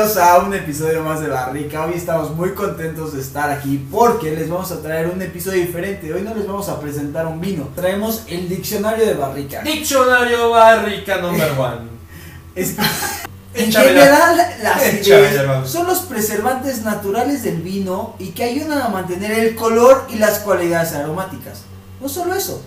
Bienvenidos a un episodio más de Barrica. Hoy estamos muy contentos de estar aquí porque les vamos a traer un episodio diferente. Hoy no les vamos a presentar un vino, traemos el diccionario de Barrica. Diccionario Barrica number one. Es- en Échamela. general, las Échamela, ideas hermano. son los preservantes naturales del vino y que ayudan a mantener el color y las cualidades aromáticas. No solo eso,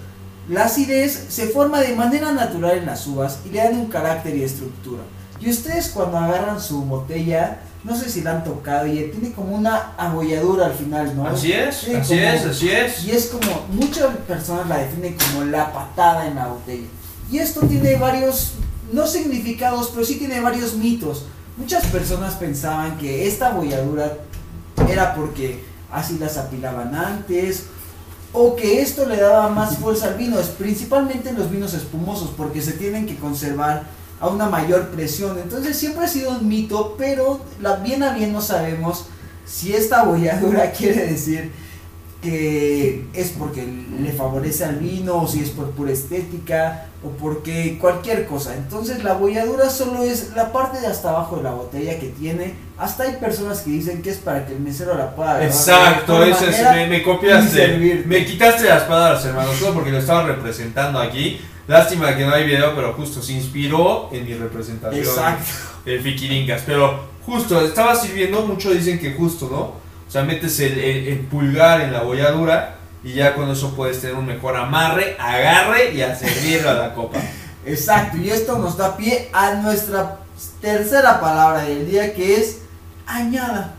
la acidez se forma de manera natural en las uvas y le dan un carácter y estructura. Y ustedes cuando agarran su botella, no sé si la han tocado y tiene como una abolladura al final, ¿no? Así es, Sí, así como- es, así es. Y es como, muchas personas la definen como la patada en la botella. Y esto tiene varios, no significados, pero sí tiene varios mitos. Muchas personas pensaban que esta bolladura era porque así las apilaban antes, o que esto le daba más fuerza al vino, es principalmente en los vinos espumosos, porque se tienen que conservar a una mayor presión. Entonces siempre ha sido un mito, pero la, bien a bien no sabemos si esta bolladura quiere decir que es porque le favorece al vino o si es por pura estética o porque cualquier cosa. Entonces la bolladura solo es la parte de hasta abajo de la botella que tiene. Hasta hay personas que dicen que es para que el mesero la pueda Exacto, eso es, me, copiaste. Me quitaste las palabras, hermano, solo porque lo estaba representando aquí. Lástima que no hay video, pero justo se inspiró en mi representación. Exacto. El Fikiringas. Pero justo, estaba sirviendo, mucho dicen que justo, ¿no? O sea, metes el, el- el pulgar en la bolladura y ya con eso puedes tener un mejor amarre, agarre y a a la copa. Exacto, y esto nos da pie a nuestra tercera palabra del día que es añada.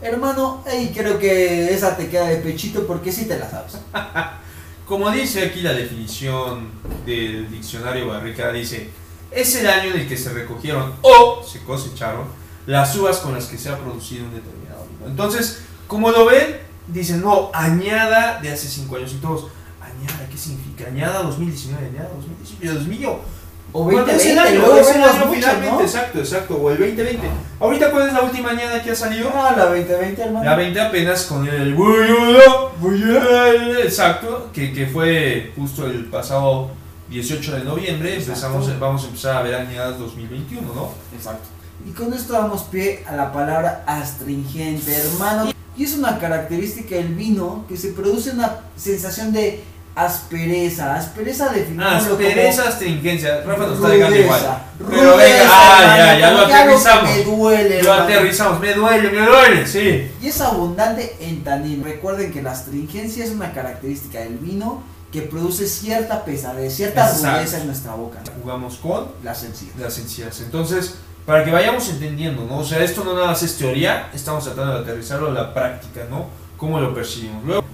Hermano, ahí creo que esa te queda de pechito porque sí te la sabes. Como dice aquí la definición del diccionario Barrica, dice, es el año en el que se recogieron o se cosecharon las uvas con las que se ha producido un determinado vino. Entonces, como lo ven, dicen, no, añada de hace 5 años y todos, añada, ¿qué significa? Añada 2019, añada 2019, Dios mío. O Bueno, es el 2020, año, luego vemos finalmente, ¿no? exacto, exacto, o el 2020. Ahorita, ¿cuál es la última añada que ha salido? Ah, la 2020, hermano. La 20 apenas con el exacto, que, que fue justo el pasado 18 de noviembre, Exacto. empezamos, vamos a empezar a ver añadas 2021, ¿no? Exacto. Y con esto damos pie a la palabra astringente, hermano. Y es una característica del vino que se produce una sensación de aspereza. Aspereza definimoslo como Aspereza, astringencia, Rafa nos está dejando rudeza. igual. Pero venga, ah, ya, ya como lo aterrizamos. Me duele, Lo hermano. aterrizamos, me duele, me duele, sí. Y es abundante en tanino. Recuerden que la astringencia es una característica del vino que produce cierta pesadez, cierta Exacto. rudeza en nuestra boca. Jugamos con La sencilla. las encías. Entonces, para que vayamos entendiendo, ¿no? O sea, esto no nada más es teoría, estamos tratando de aterrizarlo a la práctica, ¿no? ¿Cómo lo percibimos? Luego,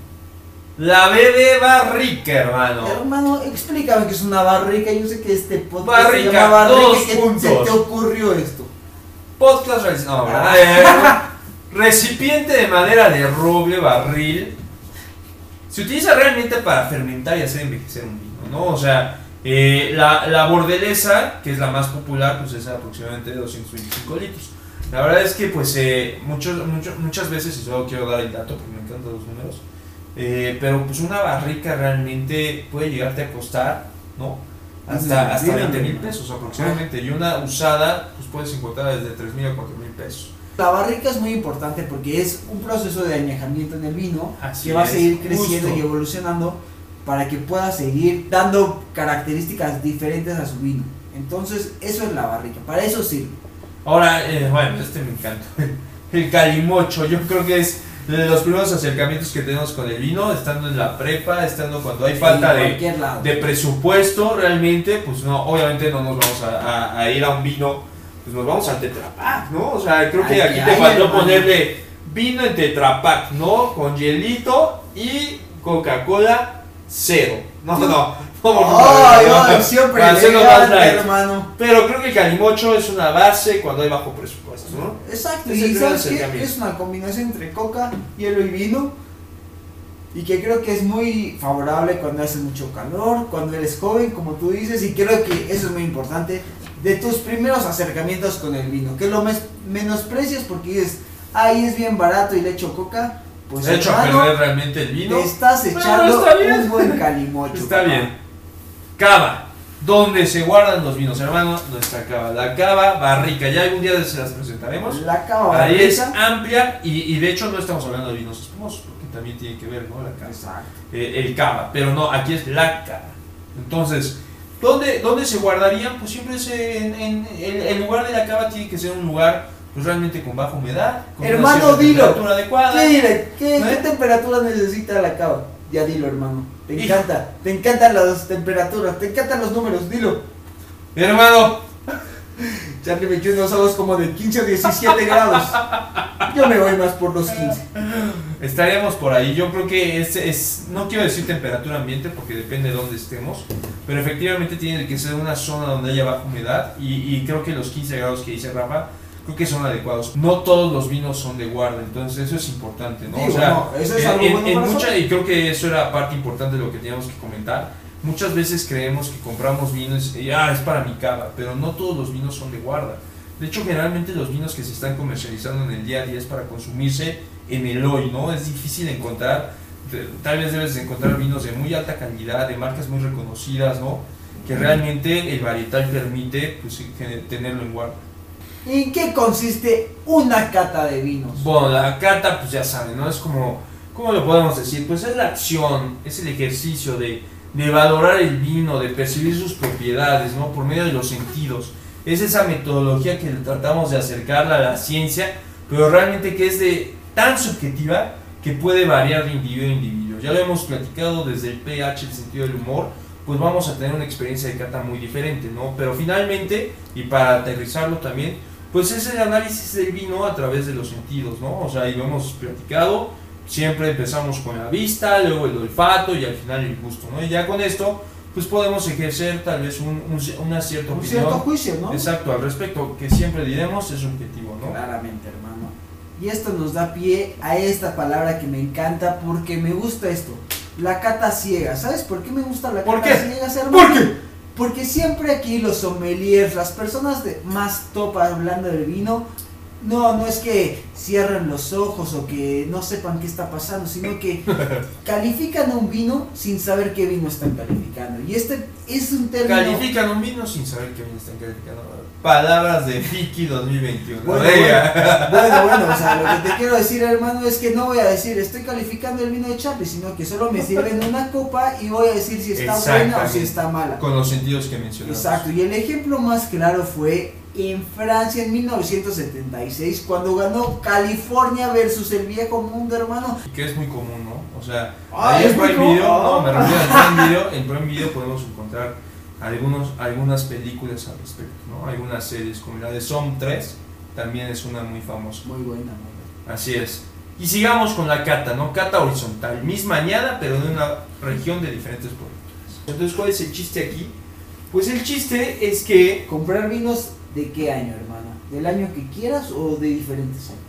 la B de barrica, hermano. Hermano, explícame que es una barrica. Yo sé que este podcast Barrica, se llama barrica. dos ¿Qué puntos. se te ocurrió esto? Podcast no, ¿verdad? Eh, recipiente de madera de roble, barril. Se utiliza realmente para fermentar y hacer envejecer un vino, ¿no? O sea, eh, la, la bordelesa, que es la más popular, pues es aproximadamente de 225 litros. La verdad es que, pues, eh, muchos, mucho- muchas veces, y solo quiero dar el dato porque me encantan los números, eh, pero pues una barrica realmente puede llegarte a costar, ¿no? Hasta, hasta 20 mil pesos aproximadamente. Y una usada, pues puedes encontrar desde 3 mil a 4 mil pesos. La barrica es muy importante porque es un proceso de añejamiento en el vino Así que va a es, seguir creciendo justo. y evolucionando para que pueda seguir dando características diferentes a su vino. Entonces, eso es la barrica. Para eso sirve. Ahora, eh, bueno, este me encanta. El calimocho, yo creo que es los primeros acercamientos que tenemos con el vino, estando en la prepa, estando cuando hay falta de, presupuesto realmente, pues no, obviamente no nos vamos a, a- a ir a un vino, pues nos vamos al Tetra Pak, ¿no? O sea, creo que aquí te faltó ponerle vino en Tetra Pak, ¿no? Con hielito y Coca-Cola cero. No, no, no. ¡Ay! Siempre elegante, light. hermano. Pero creo que el calimocho es una base cuando hay bajo presupuesto, ¿no? Exacto, Es y. Es una combinación entre coca, hielo y vino. Y que creo que es muy favorable cuando hace mucho calor, cuando eres joven, como tú dices, y creo que eso es muy importante. De tus primeros acercamientos con el vino, que lo menosprecias porque dices, ay, es bien barato y le echo coca. Pues de hecho, a hermano, perder realmente el vino. te estás echando está bien. un buen calimocho. Está papá. bien. Cava. ¿Dónde se guardan los vinos, hermano? Nuestra cava. La cava barrica. Ya algún día se las presentaremos. La cava Ahí es amplia y, y de hecho no estamos hablando de vinos espumosos porque también tiene que ver, ¿no? La cava. Exacto. Eh, el cava, pero no, aquí es la cava. Entonces, ¿dónde, dónde se guardarían? Pues siempre es en, en- el lugar de la cava tiene que ser un lugar pues realmente con baja humedad, con Hermano, dilo. temperatura adecuada. ¿Qué, dile? ¿Qué, qué temperatura necesita la cava? Ya dilo, hermano. Te Hijo. encanta. Te encantan las temperaturas. Te encantan los números. Dilo. Hermano, Charlie me echó unos ojos como de 15 o 17 grados. Yo me voy más por los 15. estaríamos por ahí. Yo creo que es, es, no quiero decir temperatura ambiente porque depende de dónde estemos, pero efectivamente tiene que ser una zona donde haya baja humedad y, y creo que los 15 grados que dice Rafa, creo que son adecuados. No todos los vinos son de guarda, entonces eso es importante, ¿no? Digo, no, eso es en- algo en- bueno en mucha- y creo que eso era parte importante de lo que teníamos que comentar. Muchas veces creemos que compramos vinos y ah, es para mi cava, pero no todos los vinos son de guarda. De hecho, generalmente los vinos que se están comercializando en el día a día es para consumirse en el hoy, ¿no? Es difícil encontrar, tal vez debes de encontrar vinos de muy alta calidad, de marcas muy reconocidas, ¿no? Que realmente el varietal permite pues, tenerlo en guarda. ¿En qué consiste una cata de vinos? Bueno, la cata, pues ya saben, ¿no? Es como, ¿cómo lo podemos decir? Pues es la acción, es el ejercicio de, de valorar el vino, de percibir sus propiedades, ¿no? Por medio de los sentidos. Es esa metodología que tratamos de acercarla a la ciencia, pero realmente que es de tan subjetiva que puede variar de individuo a individuo. Ya lo hemos platicado desde el pH, el sentido del humor, pues vamos a tener una experiencia de cata muy diferente, ¿no? Pero finalmente, y para aterrizarlo también, pues es el análisis del vino a través de los sentidos, ¿no? O sea, y lo hemos platicado, siempre empezamos con la vista, luego el olfato y al final el gusto, ¿no? Y ya con esto, pues podemos ejercer tal vez un, un- una cierta Un opinión. cierto juicio, ¿no? Exacto, al respecto, que siempre diremos es subjetivo, ¿no? Claramente, hermano. Y esto nos da pie a esta palabra que me encanta porque me gusta esto. La cata ciega. ¿Sabes por qué me gusta la ¿Por cata qué? ciega, hermano? ¿Por qué? Porque siempre aquí los sommeliers, las personas de más top hablando del vino, no, no es que cierren los ojos o que no sepan qué está pasando, sino que califican un vino sin saber qué vino están calificando. Y este es un término... Califican un vino sin saber qué vino están calificando. Palabras de Fiki 2021. Bueno. Bueno, bueno, o sea, lo que te quiero decir, hermano, es que no voy a decir estoy calificando el vino de Charlie, sino que solo me sirven una copa y voy a decir si está buena o si está mala. Con los sentidos que mencionamos. Exacto, y el ejemplo más claro fue en Francia en 1976, cuando ganó California versus el viejo mundo, hermano. Que es muy común, ¿no? O sea, Ah, ahí es Prime. Video, no, me refiero Prime Video, en Prime Video podemos encontrar algunos, algunas películas al respecto, ¿no? Algunas series, como la de Som 3, también es una muy famosa. Muy buena, muy buena. Así es. Y sigamos con la cata, ¿no? Cata horizontal, misma añada, pero de una región de diferentes productores. Entonces, ¿cuál es el chiste aquí? Pues el chiste es que ¿Comprar vinos de qué año, hermano? ¿Del año que quieras o de diferentes años?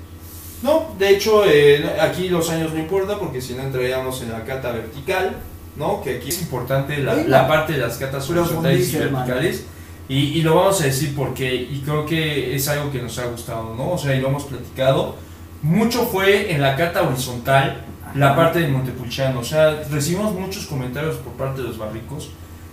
No, de hecho, eh, aquí los años no importa porque si no entraríamos en la cata vertical, ¿no? Que aquí es importante la, la parte de las catas horizontales y hermano. verticales. Y, y lo vamos a decir porque, y creo que es algo que nos ha gustado, ¿no? O sea, y lo hemos platicado. Mucho fue en la cata horizontal la parte de Montepulciano. O sea, recibimos muchos comentarios por parte de los barricos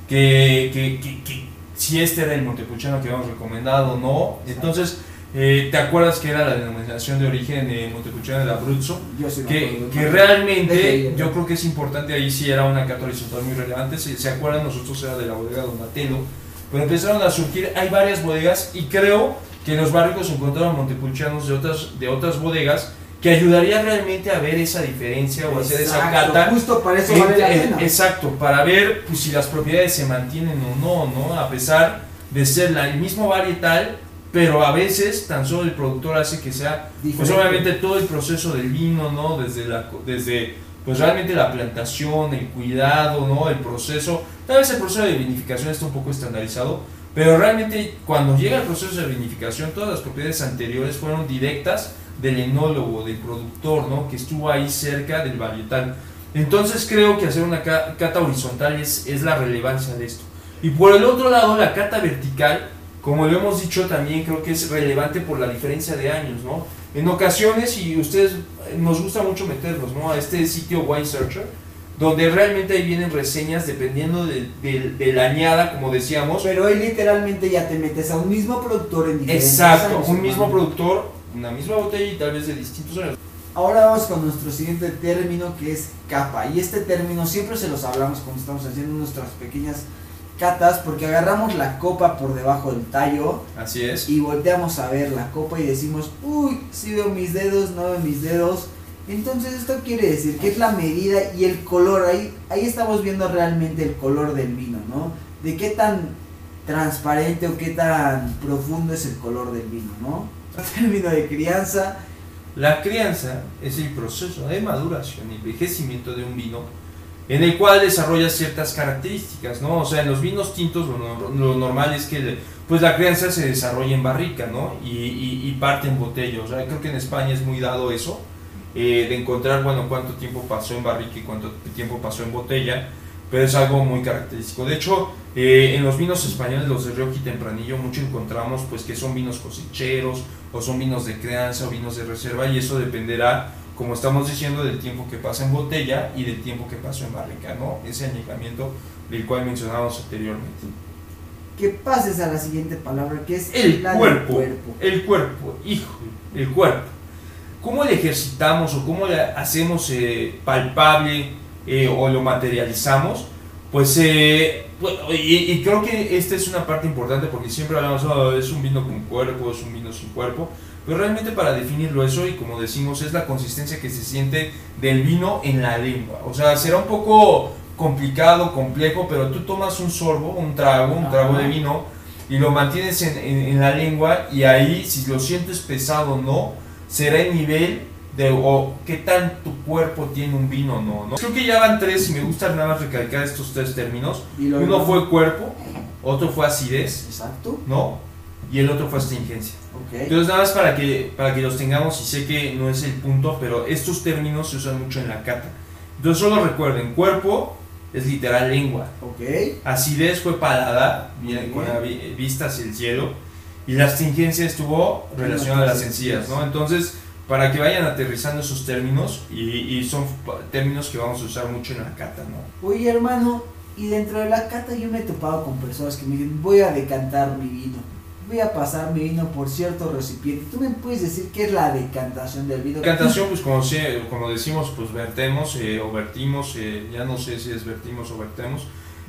que, que, que- que si este era el Montepulciano que habíamos recomendado o no. Entonces, eh, ¿te acuerdas que era la denominación de origen de Montepulciano de la Abruzzo? Yo sí Que, que realmente yo creo que es importante ahí sí era una horizontal muy relevante. Si se acuerdan, nosotros era de la bodega Donatello, pero empezaron a surgir, hay varias bodegas y creo que los barricos encontraron montepulcianos de otras, de otras bodegas que ayudaría realmente a ver esa diferencia o hacer esa cata. Justo para eso vale la pena. Exacto, para ver pues, si las propiedades se mantienen o no, ¿no? A pesar de ser la- el mismo varietal, pero a veces tan solo el productor hace que sea pues Diferente. obviamente todo el proceso del vino, ¿no? Desde la desde pues realmente la plantación, el cuidado, ¿no? El proceso. Tal vez el proceso de vinificación está un poco estandarizado, pero realmente cuando llega el proceso de vinificación, todas las propiedades anteriores fueron directas del enólogo, del productor, ¿no? Que estuvo ahí cerca del varietal. Entonces creo que hacer una ca- cata horizontal es, es la relevancia de esto. Y por el otro lado, la cata vertical, como lo hemos dicho también, creo que es relevante por la diferencia de años, ¿no? En ocasiones, y ustedes eh, nos gusta mucho meternos, ¿no? A este sitio Wine Searcher, donde realmente ahí vienen reseñas dependiendo de, de- de la añada, como decíamos. Pero hoy literalmente ya te metes a un mismo productor en diferentes Exacto, años, un mismo productor, una misma botella y tal vez de distintos años. Ahora vamos con nuestro siguiente término que es capa. Y este término siempre se los hablamos cuando estamos haciendo nuestras pequeñas catas porque agarramos la copa por debajo del tallo Así es. y volteamos a ver la copa y decimos, uy, si veo mis dedos, no veo mis dedos. Entonces esto quiere decir que es la medida y el color. Ahí, ahí estamos viendo realmente el color del vino, ¿no? De qué tan transparente o qué tan profundo es el color del vino, ¿no? Término de crianza, La crianza es el proceso de maduración y envejecimiento de un vino en el cual desarrolla ciertas características, ¿no? O sea, en los vinos tintos lo, nor- lo normal es que pues la crianza se desarrolla en barrica, ¿no? Y, y- y parte en botella. O sea, creo que en España es muy dado eso, eh, de encontrar, bueno, cuánto tiempo pasó en barrica y cuánto tiempo pasó en botella, pero es algo muy característico. De hecho, eh, en los vinos españoles, los de Rioja y Tempranillo, mucho encontramos pues que son vinos cosecheros, o son vinos de crianza o vinos de reserva, y eso dependerá, como estamos diciendo, del tiempo que pasa en botella y del tiempo que pasó en barrica, ¿no? Ese añejamiento del cual mencionábamos anteriormente. que pases a la siguiente palabra que es El cuerpo. cuerpo. El cuerpo, hijo, el cuerpo. ¿Cómo le ejercitamos o cómo le hacemos eh, palpable eh, o lo materializamos? Pues, eh, pues, y, y creo que esta es una parte importante porque siempre hablamos, "Oh, es un vino con cuerpo, es un vino sin cuerpo, pero realmente para definirlo eso, y como decimos, es la consistencia que se siente del vino en la lengua. O sea, será un poco complicado, complejo, pero tú tomas un sorbo, un trago, un trago de Ajá. vino, y lo mantienes en, en- en la lengua y ahí si lo sientes pesado o no, será el nivel de o qué tan tu cuerpo tiene un vino o no, no. Creo que ya van tres y me gusta nada más recalcar estos tres términos. Uno fue cuerpo, otro fue acidez, Exacto. ¿no? Y el otro fue astringencia. Entonces nada más para que, para que los tengamos y sé que no es el punto, pero estos términos se usan mucho en la cata. Entonces solo recuerden, cuerpo es literal lengua. Ok. Acidez fue paladar, bien, con la vi- vista hacia el cielo. Y la astringencia estuvo relacionada a las encías, ¿no? Entonces, para que vayan aterrizando esos términos, y, y son términos que vamos a usar mucho en la cata, ¿no? Oye, hermano, y dentro de la cata yo me he topado con personas que me dicen, voy a decantar mi vino. Voy a pasar mi vino por cierto recipiente. ¿Tú me puedes decir qué es la decantación del vino? Decantación, pues como, se- como decimos, pues vertemos eh, o vertimos, eh, ya no sé si es vertimos o vertemos,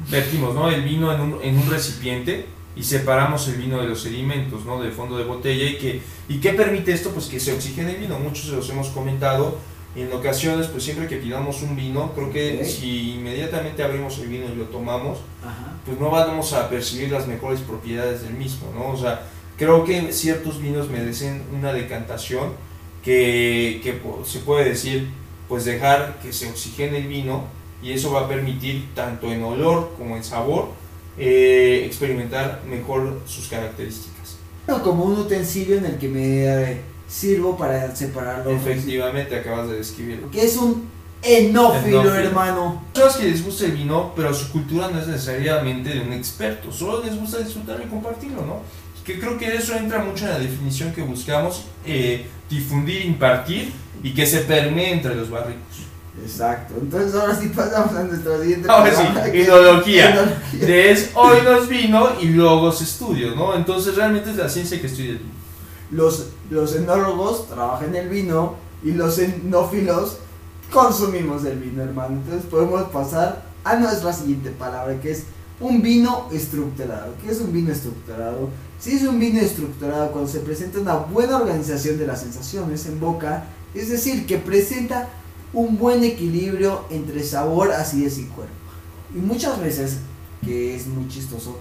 vertimos, ¿no? El vino en un, en un recipiente y separamos el vino de los sedimentos, ¿no? Del fondo de botella y que, ¿y qué permite esto? Pues que se oxigene el vino, muchos se los hemos comentado y en ocasiones, pues siempre que pidamos un vino, creo que Ok. si inmediatamente abrimos el vino y lo tomamos, Ajá. pues no vamos a percibir las mejores propiedades del mismo, ¿no? O sea, creo que ciertos vinos merecen una decantación que, que se puede decir, pues dejar que se oxigene el vino y eso va a permitir tanto en olor como en sabor eh, experimentar mejor sus características. Como un utensilio en el que me eh, sirvo para separarlo. Efectivamente, acabas de describirlo. Que es un enófilo, Enófilo. hermano. Personas que les gusta el vino, pero su cultura no es necesariamente de un experto, solo les gusta disfrutarlo y compartirlo, ¿no? Que creo que eso entra mucho en la definición que buscamos, eh, difundir, impartir y que se permee entre los barricos. Exacto. Entonces ahora sí pasamos a nuestra siguiente Ahora sí, enología. enología. De es hoy nos vino y logos estudios, ¿no? Entonces realmente es la ciencia que estudia el vino. Los, los enólogos trabajan el vino y los enófilos consumimos el vino, hermano. Entonces podemos pasar a nuestra siguiente palabra, que es un vino estructurado. ¿Qué es un vino estructurado? Si es un vino estructurado cuando se presenta una buena organización de las sensaciones en boca, es decir, que presenta un buen equilibrio entre sabor, acidez y cuerpo. Y muchas veces, que es muy chistoso,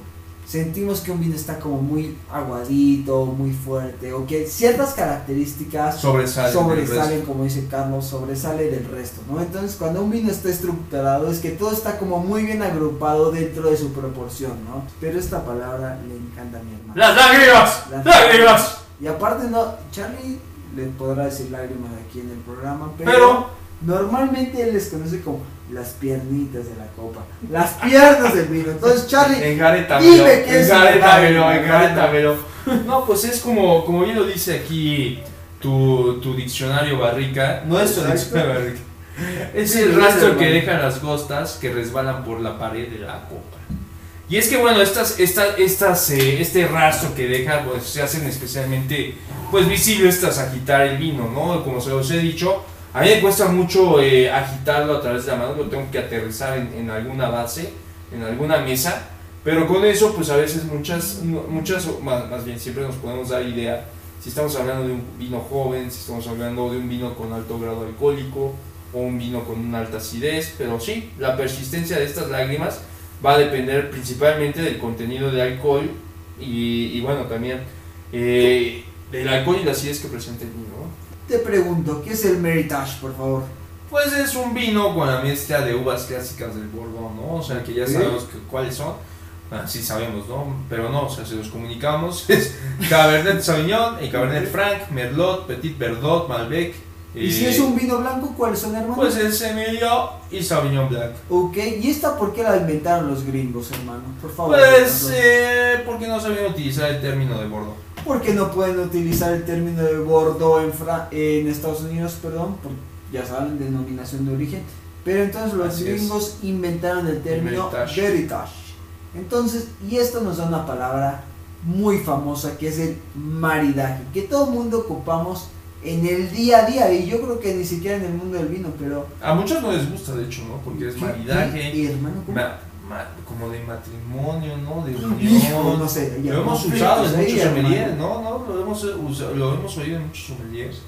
sentimos que un vino está como muy aguadito, muy fuerte, o que ciertas características sobresalen, resto. como dice Carlos, sobresale del resto, ¿no? Entonces, cuando un vino está estructurado, es que todo está como muy bien agrupado dentro de su proporción, ¿no? Pero esta palabra le encanta a mi hermano. ¡Las lágrimas! Las ¡Lágrimas! Y aparte, no, Charlie le podrá decir lágrimas aquí en el programa, pero, Pero normalmente él les conoce como las piernitas de la copa, las piernas del vino. Entonces, Charlie, Engarétamelo, Dime qué es lágrima, engarétamelo. No, pues es como, como bien lo dice aquí tu, tu diccionario barrica. No es tu diccionario barrica. Es el rastro que dejan las gostas que resbalan por la pared de la copa. Y es que bueno, estas, estas, estas, eh, este rastro que deja, pues se hacen especialmente pues visibles tras agitar el vino, ¿no? Como se los he dicho, a mí me cuesta mucho eh, agitarlo a través de la mano, lo tengo que aterrizar en, alguna base, en alguna mesa, pero con eso pues a veces muchas, muchas, más, bien siempre nos podemos dar idea si estamos hablando de un vino joven, si estamos hablando de un vino con alto grado alcohólico o un vino con una alta acidez, pero sí, la persistencia de estas lágrimas va a depender principalmente del contenido de alcohol y, y bueno, también eh, del alcohol y la acidez que presenta el vino. ¿no? Te pregunto, ¿qué es el Meritage, por favor? Pues es un vino con la mezcla de uvas clásicas del Bordeaux, ¿no? O sea, que ya sabemos que- cuáles son. Ah, sí sabemos, ¿no? Pero no, o sea, si los comunicamos, es Cabernet Sauvignon, y Cabernet Franc, Merlot, Petit Verdot, Malbec. Y eh, si es un vino blanco, ¿cuáles son, hermano? Pues es Semillon y Sauvignon Blanc. Ok, ¿y esta por qué la inventaron los gringos, hermano? Por favor. Pues, eh, porque no sabían utilizar el término de Bordeaux. ¿Por qué no pueden utilizar el término de Bordeaux en, Fra- en Estados Unidos, perdón? Por, ya saben, denominación de origen. Pero entonces los Así es. gringos inventaron el término. Meritage. Entonces, y esto nos da una palabra muy famosa que es el maridaje, que todo el mundo ocupamos en el día a día, y yo creo que ni siquiera en el mundo del vino, pero... A muchos no les gusta, de hecho, ¿no? Porque es ¿qué- maridaje, qué- hermano, ¿cómo? Como de matrimonio, ¿no? De unión. no sé, Lo hemos usado en ahí, muchos sommeliers, ¿no? ¿no? Lo hemos, eh, usa- lo hemos oído en muchos sommeliers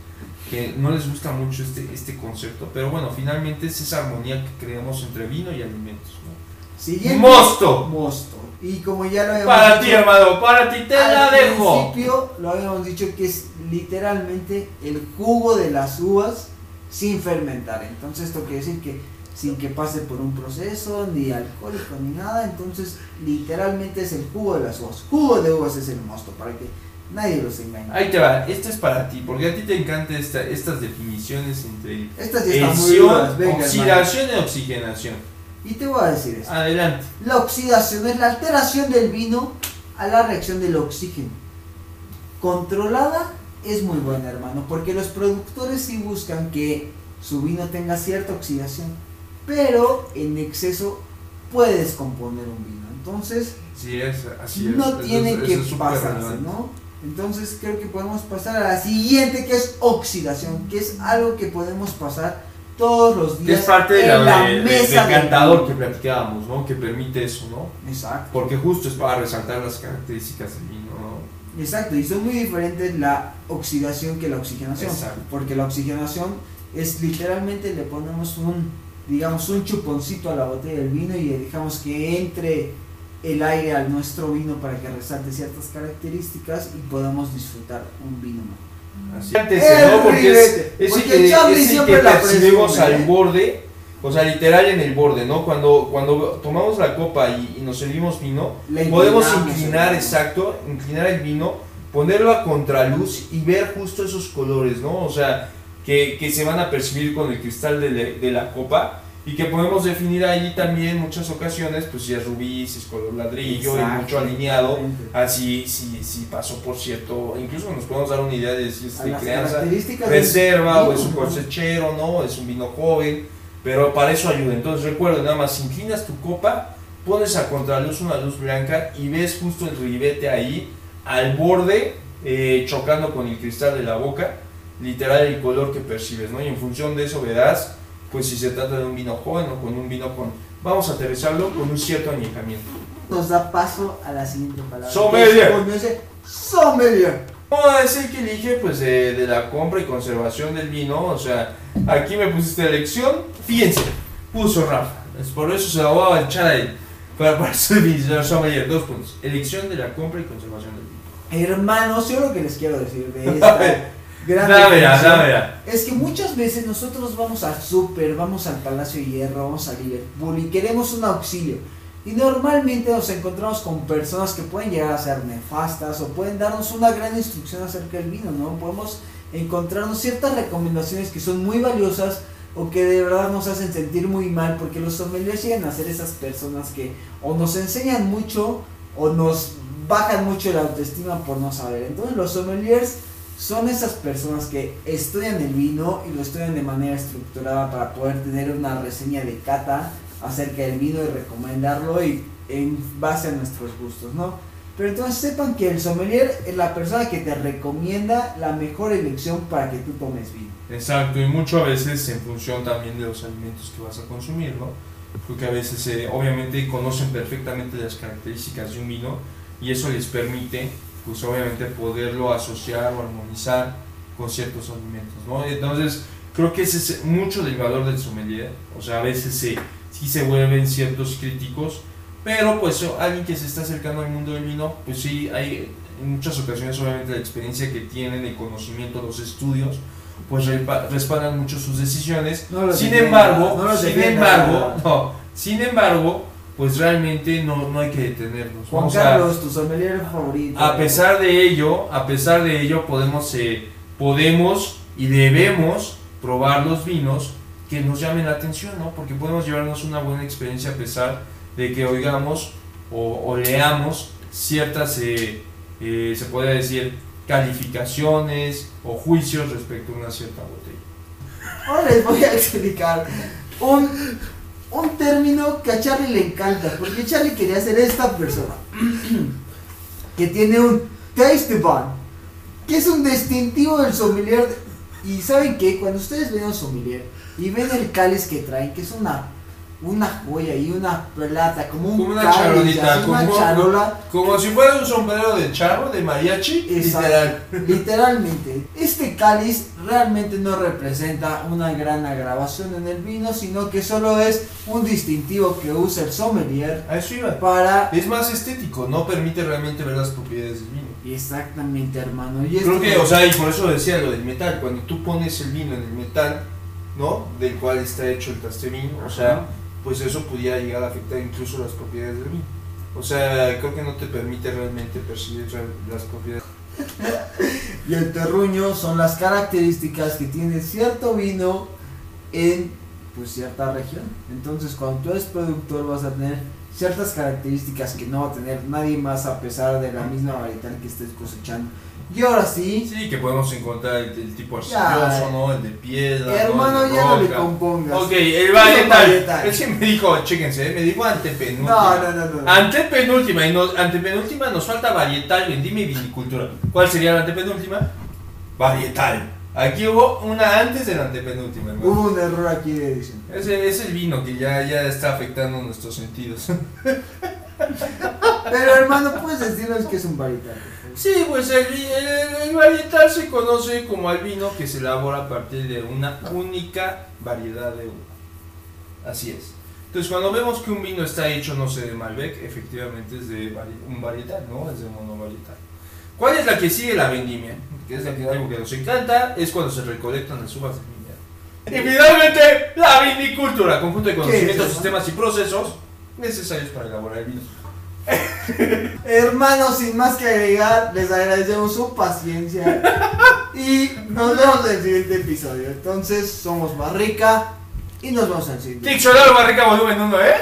que no les gusta mucho este, este concepto, pero bueno, finalmente es esa armonía que creamos entre vino y alimentos, ¿no? Siguiente, ¡Mosto! Mosto. Y como ya lo habíamos Para dicho, ti, hermano, para ti te la al dejo. principio lo habíamos dicho que es literalmente el jugo de las uvas sin fermentar. Entonces esto quiere decir que sin que pase por un proceso, ni alcohólico, ni nada. Entonces literalmente es el jugo de las uvas. Jugo de uvas es el mosto, para que nadie los engañe. Ahí te va, este es para ti, porque a ti te encantan esta, estas definiciones entre Estas ya muy venga, hermano. oxidación y oxigenación. Y te voy a decir esto. Adelante. La oxidación es la alteración del vino a la reacción del oxígeno. Controlada es muy buena, hermano, porque los productores sí buscan que su vino tenga cierta oxidación, pero en exceso puede descomponer un vino. Entonces, Sí, es, así es. no tiene que es pasarse. ¿no? Entonces creo que podemos pasar a la siguiente, que es oxidación, que es algo que podemos pasar todos los días es parte de en la, de, de- mesa del del cantador que platicábamos, ¿no? Que permite eso, ¿no? Exacto. Porque justo es para resaltar las características del vino, ¿no? Exacto, y son muy diferentes la oxidación que la oxigenación. Exacto. Porque la oxigenación es literalmente le ponemos un, digamos, un chuponcito a la botella del vino y dejamos que entre el aire al nuestro vino para que resalte ciertas características y podamos disfrutar un vino mejor. Así antes, El ¿no? Porque ribete. es, es Porque el es el siempre que la percibimos al ¿eh? borde, o sea, literal en el borde, ¿no? Cuando, cuando tomamos la copa y, y nos servimos vino, Le podemos inclinar, exacto, inclinar el vino, ponerlo a contraluz y ver justo esos colores, ¿no? O sea, que, que se van a percibir con el cristal de, de la copa y que podemos definir ahí también en muchas ocasiones, pues si es rubí, si es color ladrillo, y mucho alineado, así, si, si pasó por cierto, incluso nos podemos dar una idea de si es de crianza del reserva o es un cosechero, ¿no? Es un vino joven, pero para eso ayuda. Entonces recuerda, nada más inclinas tu copa, pones a contraluz una luz blanca y ves justo el ribete ahí, al borde, eh, chocando con el cristal de la boca, literal el color que percibes, ¿no? Y en función de eso verás, pues si se trata de un vino joven o con un vino con, vamos a aterrizarlo con un cierto añejamiento. Nos da paso a la siguiente palabra. Sommelier. Sommelier. No, es el que elige pues de, de la compra y conservación del vino, o sea, aquí me pusiste elección, fíjense, puso Rafa, es por eso se la voy a echar ahí, para, para su señor sommelier, dos puntos, elección de la compra y conservación del vino. Hermanos, yo lo que les quiero decir de A esta es que muchas veces nosotros vamos al súper, vamos al Palacio de Hierro, vamos a Liverpool y queremos un auxilio. Y normalmente nos encontramos con personas que pueden llegar a ser nefastas o pueden darnos una gran instrucción acerca del vino, ¿no? Podemos encontrarnos ciertas recomendaciones que son muy valiosas o que de verdad nos hacen sentir muy mal porque los sommeliers llegan a ser esas personas que o nos enseñan mucho o nos bajan mucho la autoestima por no saber. Entonces los sommeliers son esas personas que estudian el vino y lo estudian de manera estructurada para poder tener una reseña de cata acerca del vino y recomendarlo y en base a nuestros gustos, ¿no? Pero entonces sepan que el sommelier es la persona que te recomienda la mejor elección para que tú tomes vino. Exacto, y mucho a veces en función también de los alimentos que vas a consumir, ¿no? Porque a veces eh, obviamente conocen perfectamente las características de un vino y eso les permite pues obviamente poderlo asociar o armonizar con ciertos alimentos, ¿no? Entonces, creo que ese es mucho del valor del sommelier, o sea, a veces se, sí se vuelven ciertos críticos, pero pues alguien que se está acercando al mundo del vino, pues sí, hay en muchas ocasiones obviamente la experiencia que tienen, el conocimiento, los estudios, pues respaldan mucho sus decisiones. sin embargo, sin embargo, no, sin embargo, pues realmente no, no hay que detenernos. Juan Carlos, tu sommelier favorito. A pesar de ello, a pesar de ello podemos, eh, podemos y debemos probar los vinos que nos llamen la atención, ¿no? Porque podemos llevarnos una buena experiencia a pesar de que oigamos o, leamos ciertas, eh, eh, se puede decir, calificaciones o juicios respecto a una cierta botella. Ahora les voy a explicar un un término que a Charlie le encanta, porque Charlie quería ser esta persona, que tiene un taste bun, que es un distintivo del sommelier. Y saben que cuando ustedes ven un sommelier y ven el cáliz que traen, que es una una joya y una plata, como un como una charolita, como, charola. Como si fuera un sombrero de charro, de mariachi, literal. Literalmente. Este cáliz realmente no representa una gran agravación en el vino, sino que solo es un distintivo que usa el sommelier. A eso iba. Para... Es más estético, no permite realmente ver las propiedades del vino. Exactamente, hermano. Y Creo que, o sea, y por eso decía lo del metal, cuando tú pones el vino en el metal, ¿no? Del cual está hecho el tasterín, o sea pues eso pudiera llegar a afectar incluso las propiedades del vino. O sea, creo que no te permite realmente percibir las propiedades. y el terruño son las características que tiene cierto vino en pues cierta región. Entonces, cuando tú eres productor vas a tener ciertas características que no va a tener nadie más a pesar de la misma varietal que estés cosechando. Y ahora sí. Sí, que podemos encontrar el, tipo arcilloso, ¿no? El de piedra. Hermano, ya no le compongas. Ok, el varietal. Él sí me dijo, chéquense, me dijo antepenúltima. No, no, no. no. Antepenúltima. Y no, antepenúltima nos falta varietal, vendime y vinicultura. ¿Cuál sería la antepenúltima? Varietal. Aquí hubo una antes de la antepenúltima. Hermano. Hubo un error aquí de edición. Es el, es el vino que ya, ya está afectando nuestros sentidos. Pero hermano, puedes decirnos que es un varietal. Sí, pues el, el, varietal se conoce como el vino que se elabora a partir de una única variedad de uva. Así es. Entonces, cuando vemos que un vino está hecho, no sé, de Malbec, efectivamente es de un varietal, ¿no? Es de monovarietal. ¿Cuál es la que sigue la vendimia? Que es la que algo que nos encanta, es cuando se recolectan las uvas. Y finalmente, la vinicultura, conjunto de conocimientos, sistemas y procesos necesarios para elaborar el vino. Hermanos, sin más que agregar, les agradecemos su paciencia y nos vemos en el siguiente episodio. Entonces, somos Barrica y nos vemos en el siguiente. Barrica volumen 1, ¿eh?